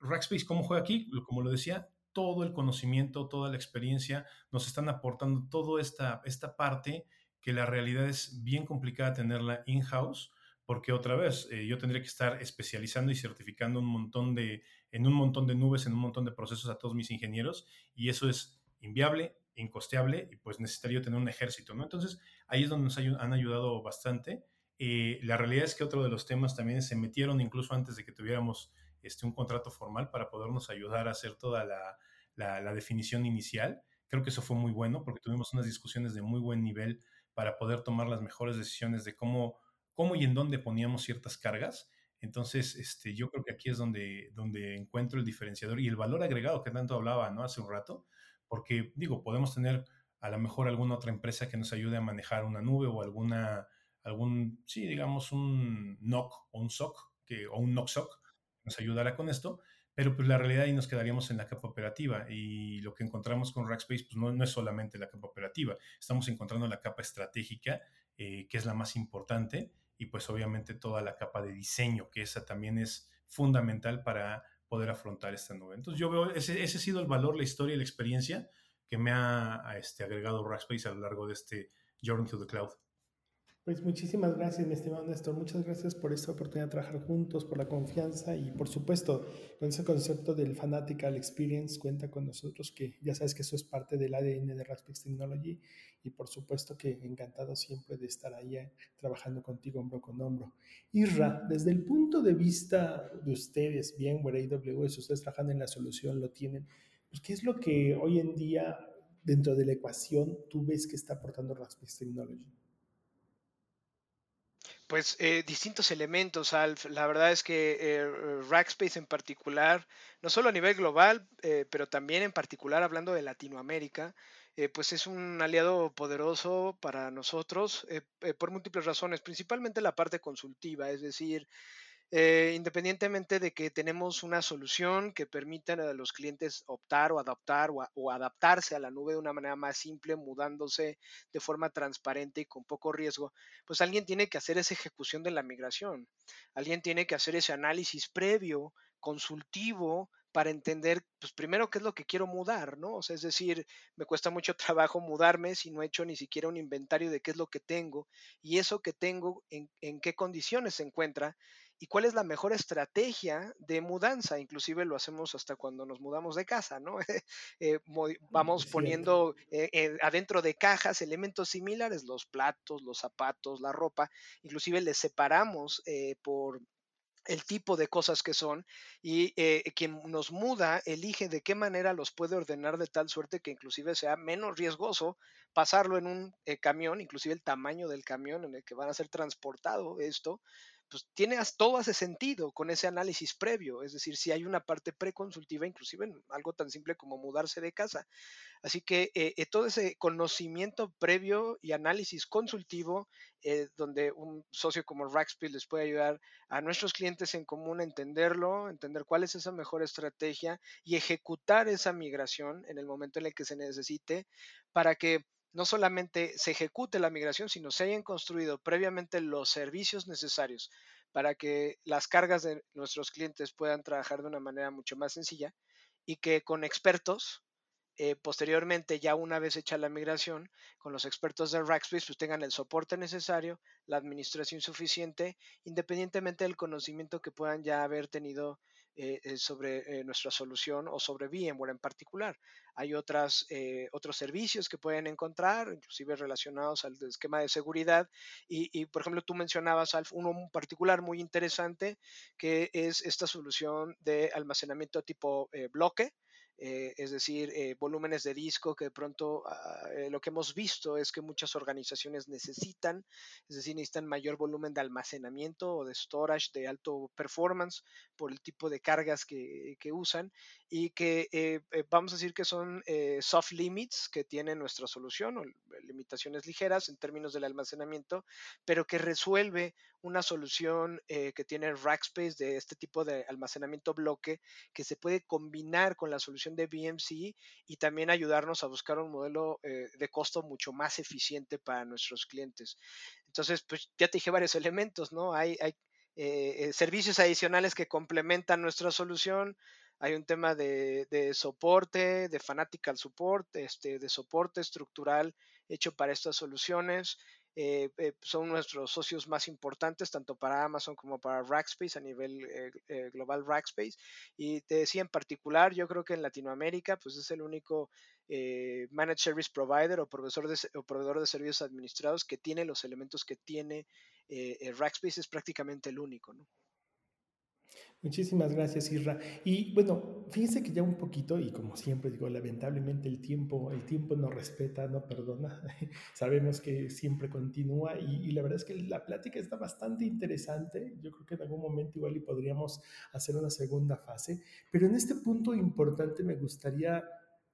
Rackspace, ¿cómo juega aquí? Como lo decía, todo el conocimiento, toda la experiencia, nos están aportando toda esta, esta parte que la realidad es bien complicada tenerla in-house, porque otra vez eh, yo tendría que estar especializando y certificando un montón de, en un montón de nubes, en un montón de procesos a todos mis ingenieros, y eso es inviable, incosteable, y pues necesitaría tener un ejército, ¿no? Entonces, ahí es donde nos han ayudado bastante. Eh, la realidad es que otro de los temas también se metieron incluso antes de que tuviéramos este, un contrato formal para podernos ayudar a hacer toda la, la, definición inicial. Creo que eso fue muy bueno porque tuvimos unas discusiones de muy buen nivel para poder tomar las mejores decisiones de cómo, cómo y en dónde poníamos ciertas cargas. Entonces, este, yo creo que aquí es donde, donde encuentro el diferenciador y el valor agregado que tanto hablaba ¿no? hace un rato, porque digo, podemos tener a lo mejor alguna otra empresa que nos ayude a manejar una nube o alguna, algún, sí, digamos, un NOC o un SOC que, o un NOC SOC nos ayudará con esto, pero pues la realidad ahí nos quedaríamos en la capa operativa y lo que encontramos con Rackspace pues no, no es solamente la capa operativa, estamos encontrando la capa estratégica, eh, que es la más importante, y pues obviamente toda la capa de diseño, que esa también es fundamental para poder afrontar esta nube. Entonces yo veo, ese, ese ha sido el valor, la historia y la experiencia que me ha este, agregado Rackspace a lo largo de este Journey to the Cloud. Pues muchísimas gracias, mi estimado Néstor. Muchas gracias por esta oportunidad de trabajar juntos, por la confianza y por supuesto con ese concepto del Fanatical Experience. Cuenta con nosotros que ya sabes que eso es parte del ADN de Raspix Technology y por supuesto que encantado siempre de estar ahí eh, trabajando contigo hombro con hombro. Isra, desde el punto de vista de ustedes, bien, AWS, ustedes trabajan en la solución, lo tienen. Pues, ¿Qué es lo que hoy en día dentro de la ecuación tú ves que está aportando Raspix Technology? Pues eh, distintos elementos, Alf. La verdad es que eh, Rackspace en particular, no solo a nivel global, eh, pero también en particular hablando de Latinoamérica, pues es un aliado poderoso para nosotros por múltiples razones, principalmente la parte consultiva, es decir, eh, independientemente de que tenemos una solución que permita a los clientes optar o adaptar o, adaptarse a la nube de una manera más simple, mudándose de forma transparente y con poco riesgo, pues alguien tiene que hacer esa ejecución de la migración, alguien tiene que hacer ese análisis previo, consultivo, para entender, pues primero, qué es lo que quiero mudar, ¿no? O sea, es decir, me cuesta mucho trabajo mudarme si no he hecho ni siquiera un inventario de qué es lo que tengo y eso que tengo, en, en qué condiciones se encuentra y cuál es la mejor estrategia de mudanza. Inclusive lo hacemos hasta cuando nos mudamos de casa, ¿no? Eh, vamos poniendo eh, eh, adentro de cajas elementos similares, los platos, los zapatos, la ropa, inclusive les separamos por el tipo de cosas que son y quien nos muda elige de qué manera los puede ordenar de tal suerte que inclusive sea menos riesgoso pasarlo en un camión, inclusive el tamaño del camión en el que van a ser transportado esto, pues tiene todo hace sentido con ese análisis previo, es decir, si hay una parte preconsultiva, inclusive en algo tan simple como mudarse de casa. Así que eh, eh, todo ese conocimiento previo y análisis consultivo, eh, donde un socio como Rackspeed les puede ayudar a nuestros clientes en común a entenderlo, entender cuál es esa mejor estrategia y ejecutar esa migración en el momento en el que se necesite para que no solamente se ejecute la migración, sino se hayan construido previamente los servicios necesarios para que las cargas de nuestros clientes puedan trabajar de una manera mucho más sencilla y que con expertos eh, posteriormente, ya una vez hecha la migración, con los expertos de Rackspace, pues tengan el soporte necesario, la administración suficiente, independientemente del conocimiento que puedan ya haber tenido eh, eh, sobre nuestra solución o sobre VMware en particular. Hay otras, otros servicios que pueden encontrar, inclusive relacionados al esquema de seguridad. Y, por ejemplo, tú mencionabas uno en particular muy interesante, que es esta solución de almacenamiento tipo bloque eh, es decir, eh, volúmenes de disco que de pronto ah, eh, lo que hemos visto es que muchas organizaciones necesitan, es decir, necesitan mayor volumen de almacenamiento o de storage de alto performance por el tipo de cargas que, que usan y que vamos a decir que son soft limits que tiene nuestra solución o limitaciones ligeras en términos del almacenamiento, pero que resuelve una solución que tiene Rackspace de este tipo de almacenamiento bloque que se puede combinar con la solución de BMC y también ayudarnos a buscar un modelo eh, de costo mucho más eficiente para nuestros clientes. Entonces, pues ya te dije varios elementos, ¿no? Hay, hay eh, eh, servicios adicionales que complementan nuestra solución. Hay un tema de, soporte, de fanatical support, este, de soporte estructural hecho para estas soluciones. Eh, eh, son nuestros socios más importantes, tanto para Amazon como para Rackspace a nivel eh, global Rackspace. Y te decía en particular, yo creo que en Latinoamérica, pues es el único Managed Service Provider o proveedor, de, proveedor de servicios administrados que tiene los elementos que tiene Rackspace, es prácticamente el único, ¿no? Muchísimas gracias, Isra. Y bueno, fíjense que ya un poquito, y como siempre digo, lamentablemente el tiempo, el tiempo no respeta, no perdona. Sabemos que siempre continúa y, la verdad es que la plática está bastante interesante. Yo creo que en algún momento igual y podríamos hacer una segunda fase. Pero en este punto importante me gustaría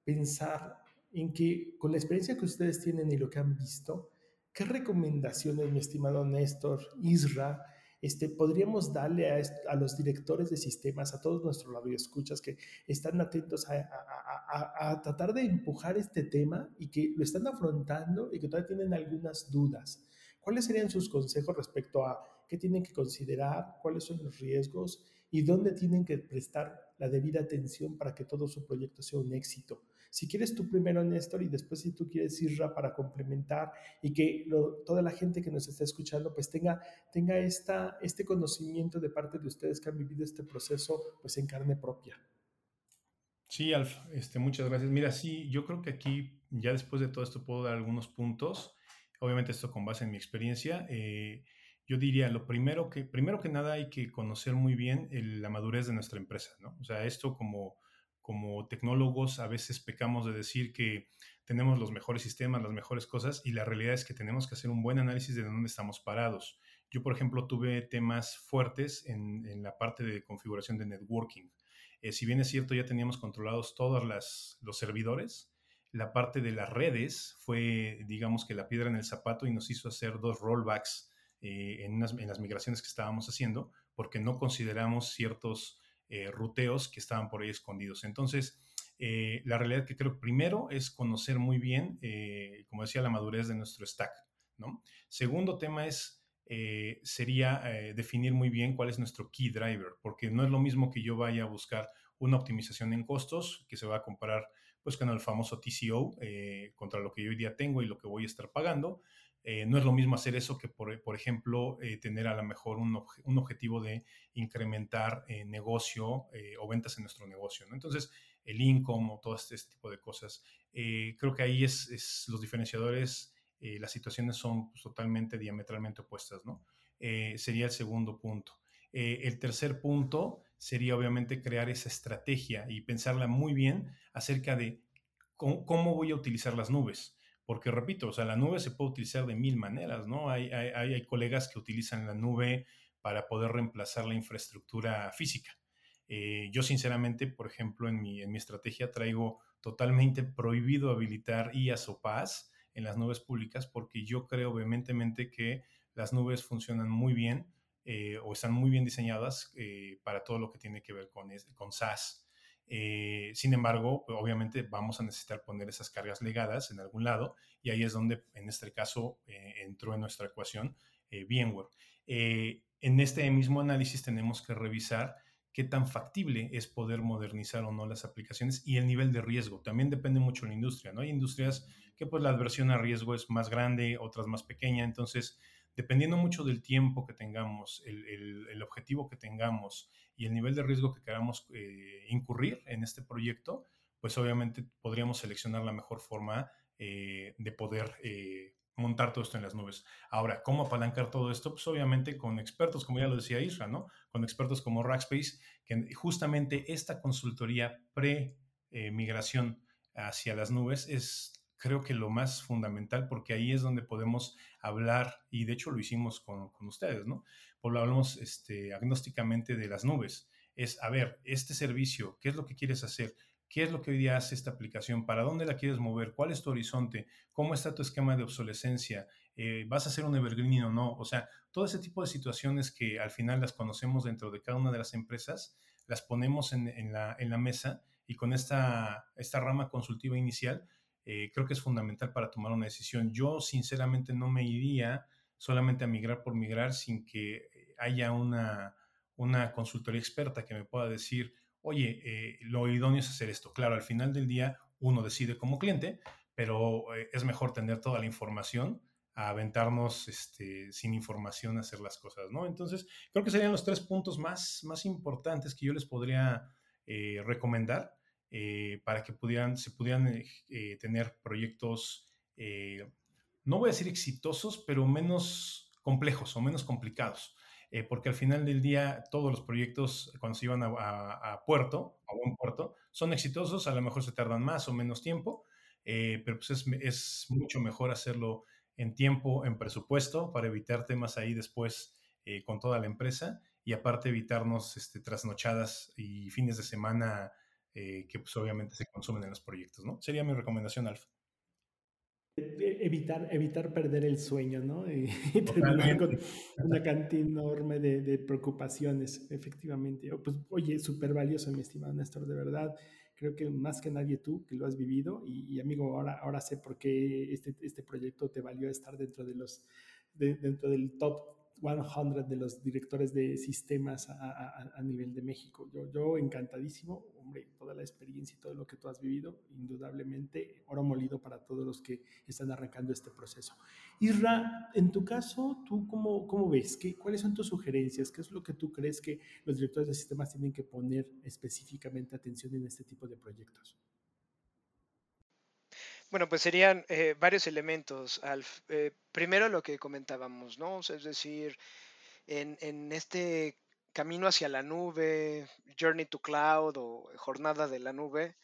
pensar en que con la experiencia que ustedes tienen y lo que han visto, ¿qué recomendaciones, mi estimado Néstor, Isra, este, podríamos darle a, los directores de sistemas, a todos nuestros radioescuchas que están atentos a, tratar de empujar este tema y que lo están afrontando y que todavía tienen algunas dudas. ¿Cuáles serían sus consejos respecto a qué tienen que considerar, cuáles son los riesgos y dónde tienen que prestar la debida atención para que todo su proyecto sea un éxito? Si quieres tú primero, Néstor, y después si tú quieres Isra para complementar y que toda la gente que nos está escuchando pues tenga, tenga esta, este conocimiento de parte de ustedes que han vivido este proceso pues en carne propia. Sí, Alf, este, muchas gracias. Mira, sí, yo creo que aquí ya después de todo esto puedo dar algunos puntos. Obviamente esto con base en mi experiencia. Eh, yo diría, lo primero que, primero que nada hay que conocer muy bien la madurez de nuestra empresa, ¿no? O sea, esto como como tecnólogos a veces pecamos de decir que tenemos los mejores sistemas, las mejores cosas, y la realidad es que tenemos que hacer un buen análisis de dónde estamos parados. Yo, por ejemplo, tuve temas fuertes en, la parte de configuración de networking. Eh, si bien es cierto, ya teníamos controlados todos los servidores, la parte de las redes fue, digamos que la piedra en el zapato y nos hizo hacer dos rollbacks eh, en, en las migraciones que estábamos haciendo, porque no consideramos ciertos eh, ruteos que estaban por ahí escondidos. Entonces, eh, la realidad que creo primero es conocer muy bien, eh, como decía, la madurez de nuestro stack. ¿no? Segundo tema es, sería definir muy bien cuál es nuestro key driver, porque no es lo mismo que yo vaya a buscar una optimización en costos, que se va a comparar pues con el famoso TCO contra lo que yo hoy día tengo y lo que voy a estar pagando, eh, no es lo mismo hacer eso que, por, ejemplo, eh, tener a lo mejor un, objetivo de incrementar eh, negocio o ventas en nuestro negocio. Entonces, el income o todo este, este tipo de cosas. creo que ahí es, los diferenciadores, las situaciones son pues, totalmente diametralmente opuestas. ¿no? sería el segundo punto. el tercer punto sería obviamente crear esa estrategia y pensarla muy bien acerca de cómo voy a utilizar las nubes. Porque repito, o sea, la nube se puede utilizar de mil maneras, ¿no? Hay, hay, hay colegas que utilizan la nube para poder reemplazar la infraestructura física. Eh, yo sinceramente, por ejemplo, en mi, en mi estrategia traigo totalmente prohibido habilitar IaaS o PaaS en las nubes públicas porque yo creo vehementemente que las nubes funcionan muy bien eh, o están muy bien diseñadas eh, para todo lo que tiene que ver con, con SaaS. Eh, sin embargo, pues, obviamente vamos a necesitar poner esas cargas legadas en algún lado y ahí es donde en este caso eh, entró en nuestra ecuación eh, VMware. en este mismo análisis tenemos que revisar qué tan factible es poder modernizar o no las aplicaciones y el nivel de riesgo. También depende mucho de la industria, ¿no? Hay industrias que pues la adversión a riesgo es más grande, otras más pequeña, entonces dependiendo mucho del tiempo que tengamos, el, objetivo que tengamos y el nivel de riesgo que queramos eh, incurrir en este proyecto, pues obviamente podríamos seleccionar la mejor forma eh, de poder eh, montar todo esto en las nubes. Ahora, ¿cómo apalancar todo esto? Pues obviamente con expertos, como ya lo decía Isra, ¿no? Con expertos como Rackspace, que justamente esta consultoría pre-migración hacia las nubes es creo que lo más fundamental porque ahí es donde podemos hablar, y de hecho lo hicimos con, con ustedes, ¿no? Pues lo hablamos este, agnósticamente de las nubes. Es, a ver, este servicio, ¿qué es lo que quieres hacer? ¿Qué es lo que hoy día hace esta aplicación? ¿Para dónde la quieres mover? ¿Cuál es tu horizonte? ¿Cómo está tu esquema de obsolescencia? Eh, ¿Vas a hacer un evergreen o no? O sea, todo ese tipo de situaciones que al final las conocemos dentro de cada una de las empresas, las ponemos en, en, la, en la, mesa y con esta, esta rama consultiva inicial, eh, creo que es fundamental para tomar una decisión. Yo sinceramente no me iría solamente a migrar por migrar sin que haya una, una consultoría experta que me pueda decir, oye, eh, lo idóneo es hacer esto. Claro, al final del día uno decide como cliente, pero eh, es mejor tener toda la información a aventarnos este, sin información a hacer las cosas, ¿no? Entonces, creo que serían los tres puntos más, más importantes que yo les podría eh, recomendar para que pudieran, se pudieran tener proyectos, no voy a decir exitosos, pero menos complejos o menos complicados. Eh, porque al final del día todos los proyectos cuando se llevan a, puerto, a buen puerto, son exitosos, a lo mejor se tardan más o menos tiempo, eh, pero pues es, mucho mejor hacerlo en tiempo, en presupuesto, para evitar temas ahí después eh, con toda la empresa y aparte evitarnos este, trasnochadas y fines de semana que pues obviamente se consumen en los proyectos, ¿no? Sería mi recomendación, Alfa. E-, evitar, evitar perder el sueño, ¿no? Y, terminar con una cantidad enorme de, de, preocupaciones, efectivamente. Pues, oye, súper valioso, mi estimado Néstor, de verdad. Creo que más que nadie tú, que lo has vivido, y, amigo, ahora, ahora sé por qué este, este proyecto te valió estar dentro, de los, dentro del top 100 de los directores de sistemas a, nivel de México. Yo, yo encantadísimo, hombre, toda la experiencia y todo lo que tú has vivido, indudablemente oro molido para todos los que están arrancando este proceso. Isra, en tu caso, ¿tú cómo, cómo ves? ¿Qué, ¿Cuáles son tus sugerencias? ¿Qué es lo que tú crees que los directores de sistemas tienen que poner específicamente atención en este tipo de proyectos? Bueno, pues serían eh, varios elementos. Alf. Eh, primero lo que comentábamos, ¿no? es decir, en, este camino hacia la nube, Journey to Cloud o jornada de la nube,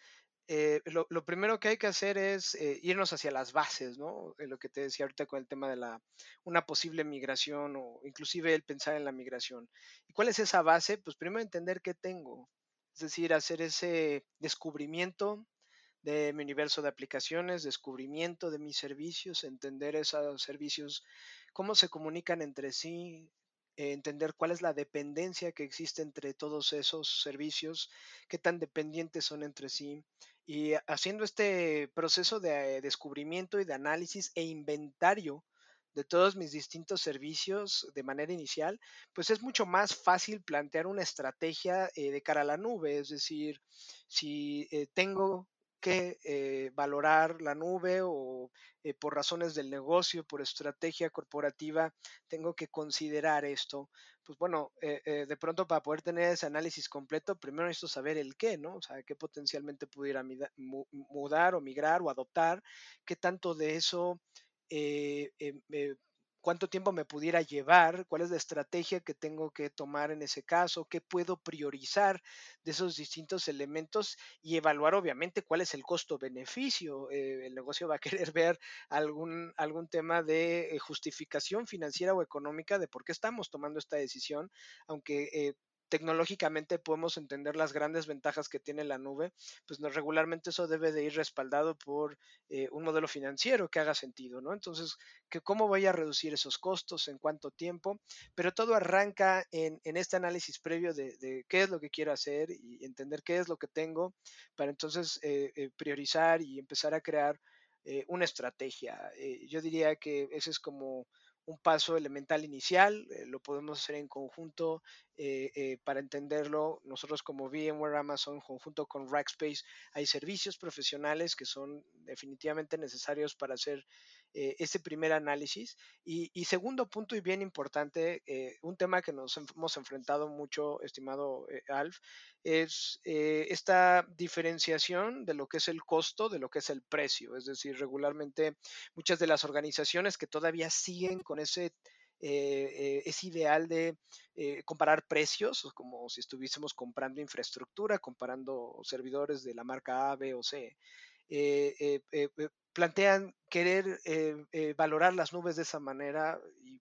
eh, lo, primero que hay que hacer es irnos hacia las bases, ¿no? lo que te decía ahorita con el tema de la, una posible migración o inclusive el pensar en la migración. ¿Y cuál es esa base? Pues primero entender qué tengo, es decir, hacer ese descubrimiento de mi universo de aplicaciones, descubrimiento de mis servicios, entender esos servicios, cómo se comunican entre sí, entender cuál es la dependencia que existe entre todos esos servicios, qué tan dependientes son entre sí. Y haciendo este proceso de descubrimiento y de análisis e inventario de todos mis distintos servicios de manera inicial, pues es mucho más fácil plantear una estrategia eh, de cara a la nube. Es decir, si eh, tengo que eh, valorar la nube o eh, por razones del negocio, por estrategia corporativa, tengo que considerar esto. Pues bueno, eh, de pronto para poder tener ese análisis completo, primero necesito saber el qué, ¿no? O sea, qué potencialmente pudiera mudar o migrar o adoptar, qué tanto de eso cuánto tiempo me pudiera llevar, cuál es la estrategia que tengo que tomar en ese caso, qué puedo priorizar de esos distintos elementos y evaluar obviamente cuál es el costo-beneficio. Eh, el negocio va a querer ver algún, algún tema de eh, justificación financiera o económica de por qué estamos tomando esta decisión, aunque... Eh, tecnológicamente podemos entender las grandes ventajas que tiene la nube, pues no, regularmente eso debe de ir respaldado por eh, un modelo financiero que haga sentido, ¿no? Entonces, que ¿cómo voy a reducir esos costos? ¿En cuánto tiempo? Pero todo arranca en, este análisis previo de, qué es lo que quiero hacer y entender qué es lo que tengo para entonces eh, eh, priorizar y empezar a crear una estrategia. yo diría que ese es como un paso elemental inicial, eh, lo podemos hacer en conjunto eh, eh, para entenderlo. Nosotros como VMware Amazon, conjunto con Rackspace, hay servicios profesionales que son definitivamente necesarios para hacer ese primer análisis. Y, segundo punto y bien importante, un tema que nos hemos enfrentado mucho, estimado Alf, es esta diferenciación de lo que es el costo de lo que es el precio. Es decir, regularmente muchas de las organizaciones que todavía siguen con ese eh, eh, ideal de eh, comparar precios, como si estuviésemos comprando infraestructura, comparando servidores de la marca A, B o C. plantean querer valorar las nubes de esa manera y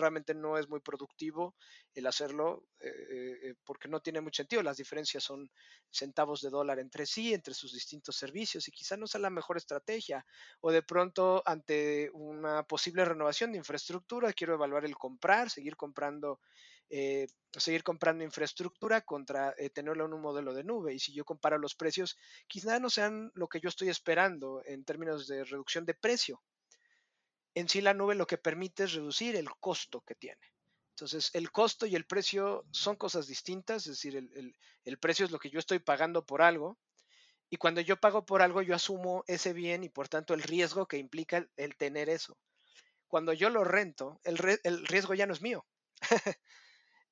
realmente no es muy productivo el hacerlo eh, eh, eh, porque no tiene mucho sentido. Las diferencias son centavos de dólar entre sí, entre sus distintos servicios y quizá no sea la mejor estrategia. O de pronto ante una posible renovación de infraestructura, quiero evaluar el comprar, seguir comprando. seguir comprando infraestructura contra tenerlo en un modelo de nube. Y si yo comparo los precios, quizá no sean lo que yo estoy esperando en términos de reducción de precio en sí la nube lo que permite es reducir el costo que tiene. Entonces, el costo y el precio son cosas distintas, es decir, el, precio es lo que yo estoy pagando por algo, y cuando yo pago por algo, yo asumo ese bien y por tanto el riesgo que implica el, tener eso. Cuando yo lo rento, el, riesgo ya no es mío.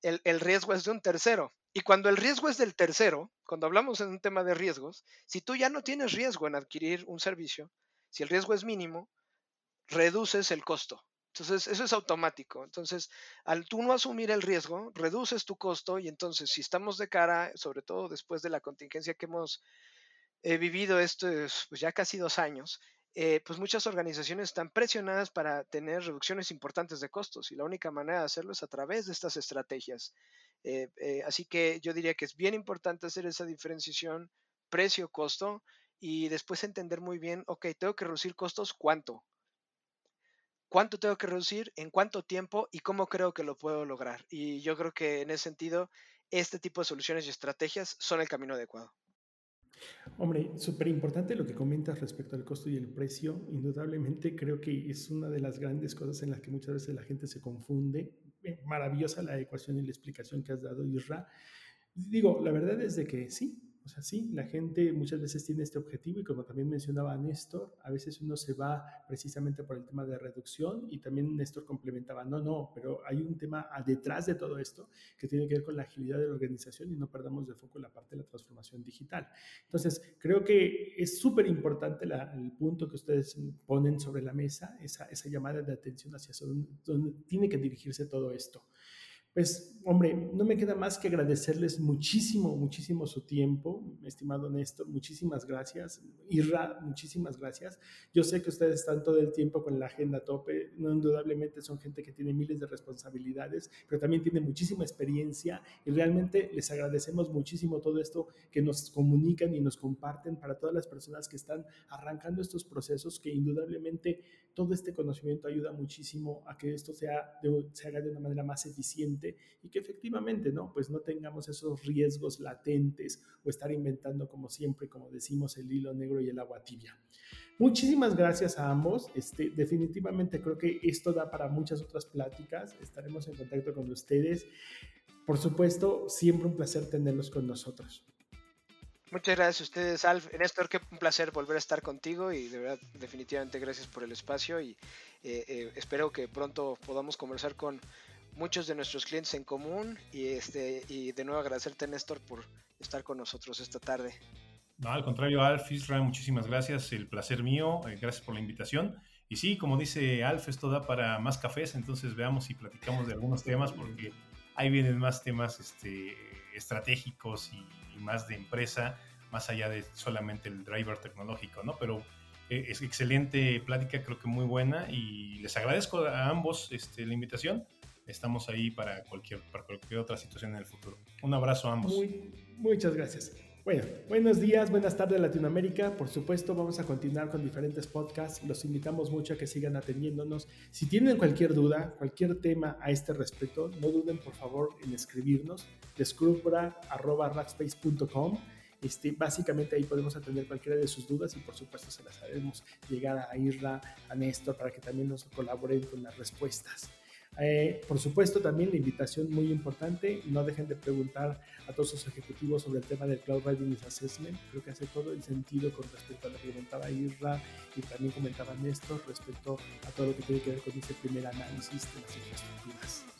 el, riesgo es de un tercero. Y cuando el riesgo es del tercero, cuando hablamos en un tema de riesgos, si tú ya no tienes riesgo en adquirir un servicio, si el riesgo es mínimo, reduces el costo. Entonces, eso es automático. Entonces, al tú no asumir el riesgo, reduces tu costo y entonces, si estamos de cara, sobre todo después de la contingencia que hemos eh, vivido estos pues ya casi dos años, eh, pues muchas organizaciones están presionadas para tener reducciones importantes de costos y la única manera de hacerlo es a través de estas estrategias. Eh, así que yo diría que es bien importante hacer esa diferenciación precio-costo y después entender muy bien, ok, tengo que reducir costos, ¿cuánto? Cuánto tengo que reducir, en cuánto tiempo y cómo creo que lo puedo lograr. Y yo creo que en ese sentido, este tipo de soluciones y estrategias son el camino adecuado. Hombre, súper importante lo que comentas respecto al costo y el precio. Indudablemente creo que es una de las grandes cosas en las que muchas veces la gente se confunde. Eh, maravillosa la ecuación y la explicación que has dado, Isra. Digo, la verdad es de que sí, o sea, sí, la gente muchas veces tiene este objetivo y como también mencionaba Néstor, a veces uno se va precisamente por el tema de reducción y también Néstor complementaba, no, no, pero hay un tema detrás de todo esto que tiene que ver con la agilidad de la organización y no perdamos de foco la parte de la transformación digital. Entonces, creo que es súper importante el punto que ustedes ponen sobre la mesa, esa, esa llamada de atención hacia dónde tiene que dirigirse todo esto. Pues, hombre, no me queda más que agradecerles muchísimo, muchísimo su tiempo, estimado Néstor, muchísimas gracias. Irra, muchísimas gracias. Yo sé que ustedes están todo el tiempo con la agenda a tope, no indudablemente son gente que tiene miles de responsabilidades, pero también tiene muchísima experiencia y realmente les agradecemos muchísimo todo esto que nos comunican y nos comparten para todas las personas que están arrancando estos procesos, que indudablemente todo este conocimiento ayuda muchísimo a que esto sea se haga de una manera más eficiente y que efectivamente, ¿no? Pues no tengamos esos riesgos latentes o estar inventando como siempre, como decimos, el hilo negro y el agua tibia. Muchísimas gracias a ambos. Este, definitivamente creo que esto da para muchas otras pláticas. Estaremos en contacto con ustedes. Por supuesto, siempre un placer tenerlos con nosotros. Muchas gracias a ustedes, Alf. Néstor, qué un placer volver a estar contigo y de verdad, definitivamente gracias por el espacio y eh, eh, espero que pronto podamos conversar con muchos de nuestros clientes en común y, este, y de nuevo agradecerte Néstor por estar con nosotros esta tarde. No, al contrario, Alf, Isra, muchísimas gracias, el placer mío, eh, gracias por la invitación. Y sí, como dice Alf, esto da para más cafés, entonces veamos si platicamos de algunos temas, porque ahí vienen más temas este, estratégicos y, más de empresa, más allá de solamente el driver tecnológico, ¿no? Pero eh, es excelente plática, creo que muy buena, y les agradezco a ambos este, la invitación estamos ahí para cualquier, para cualquier otra situación en el futuro. Un abrazo a ambos. muchas gracias. Bueno, buenos días, buenas tardes Latinoamérica. Por supuesto, vamos a continuar con diferentes podcasts. Los invitamos mucho a que sigan atendiéndonos. Si tienen cualquier duda, cualquier tema a este respecto, no duden por favor en escribirnos. descubra.rackspace.com. Este, básicamente ahí podemos atender cualquiera de sus dudas y por supuesto se las haremos llegar a Irra, a Néstor, para que también nos colaboren con las respuestas. Eh, por supuesto, también la invitación muy importante, no dejen de preguntar a todos los ejecutivos sobre el tema del Cloud Readiness Assessment. Creo que hace todo el sentido con respecto a lo que comentaba Irra y también comentaba Néstor respecto a todo lo que tiene que ver con ese primer análisis de las infraestructuras.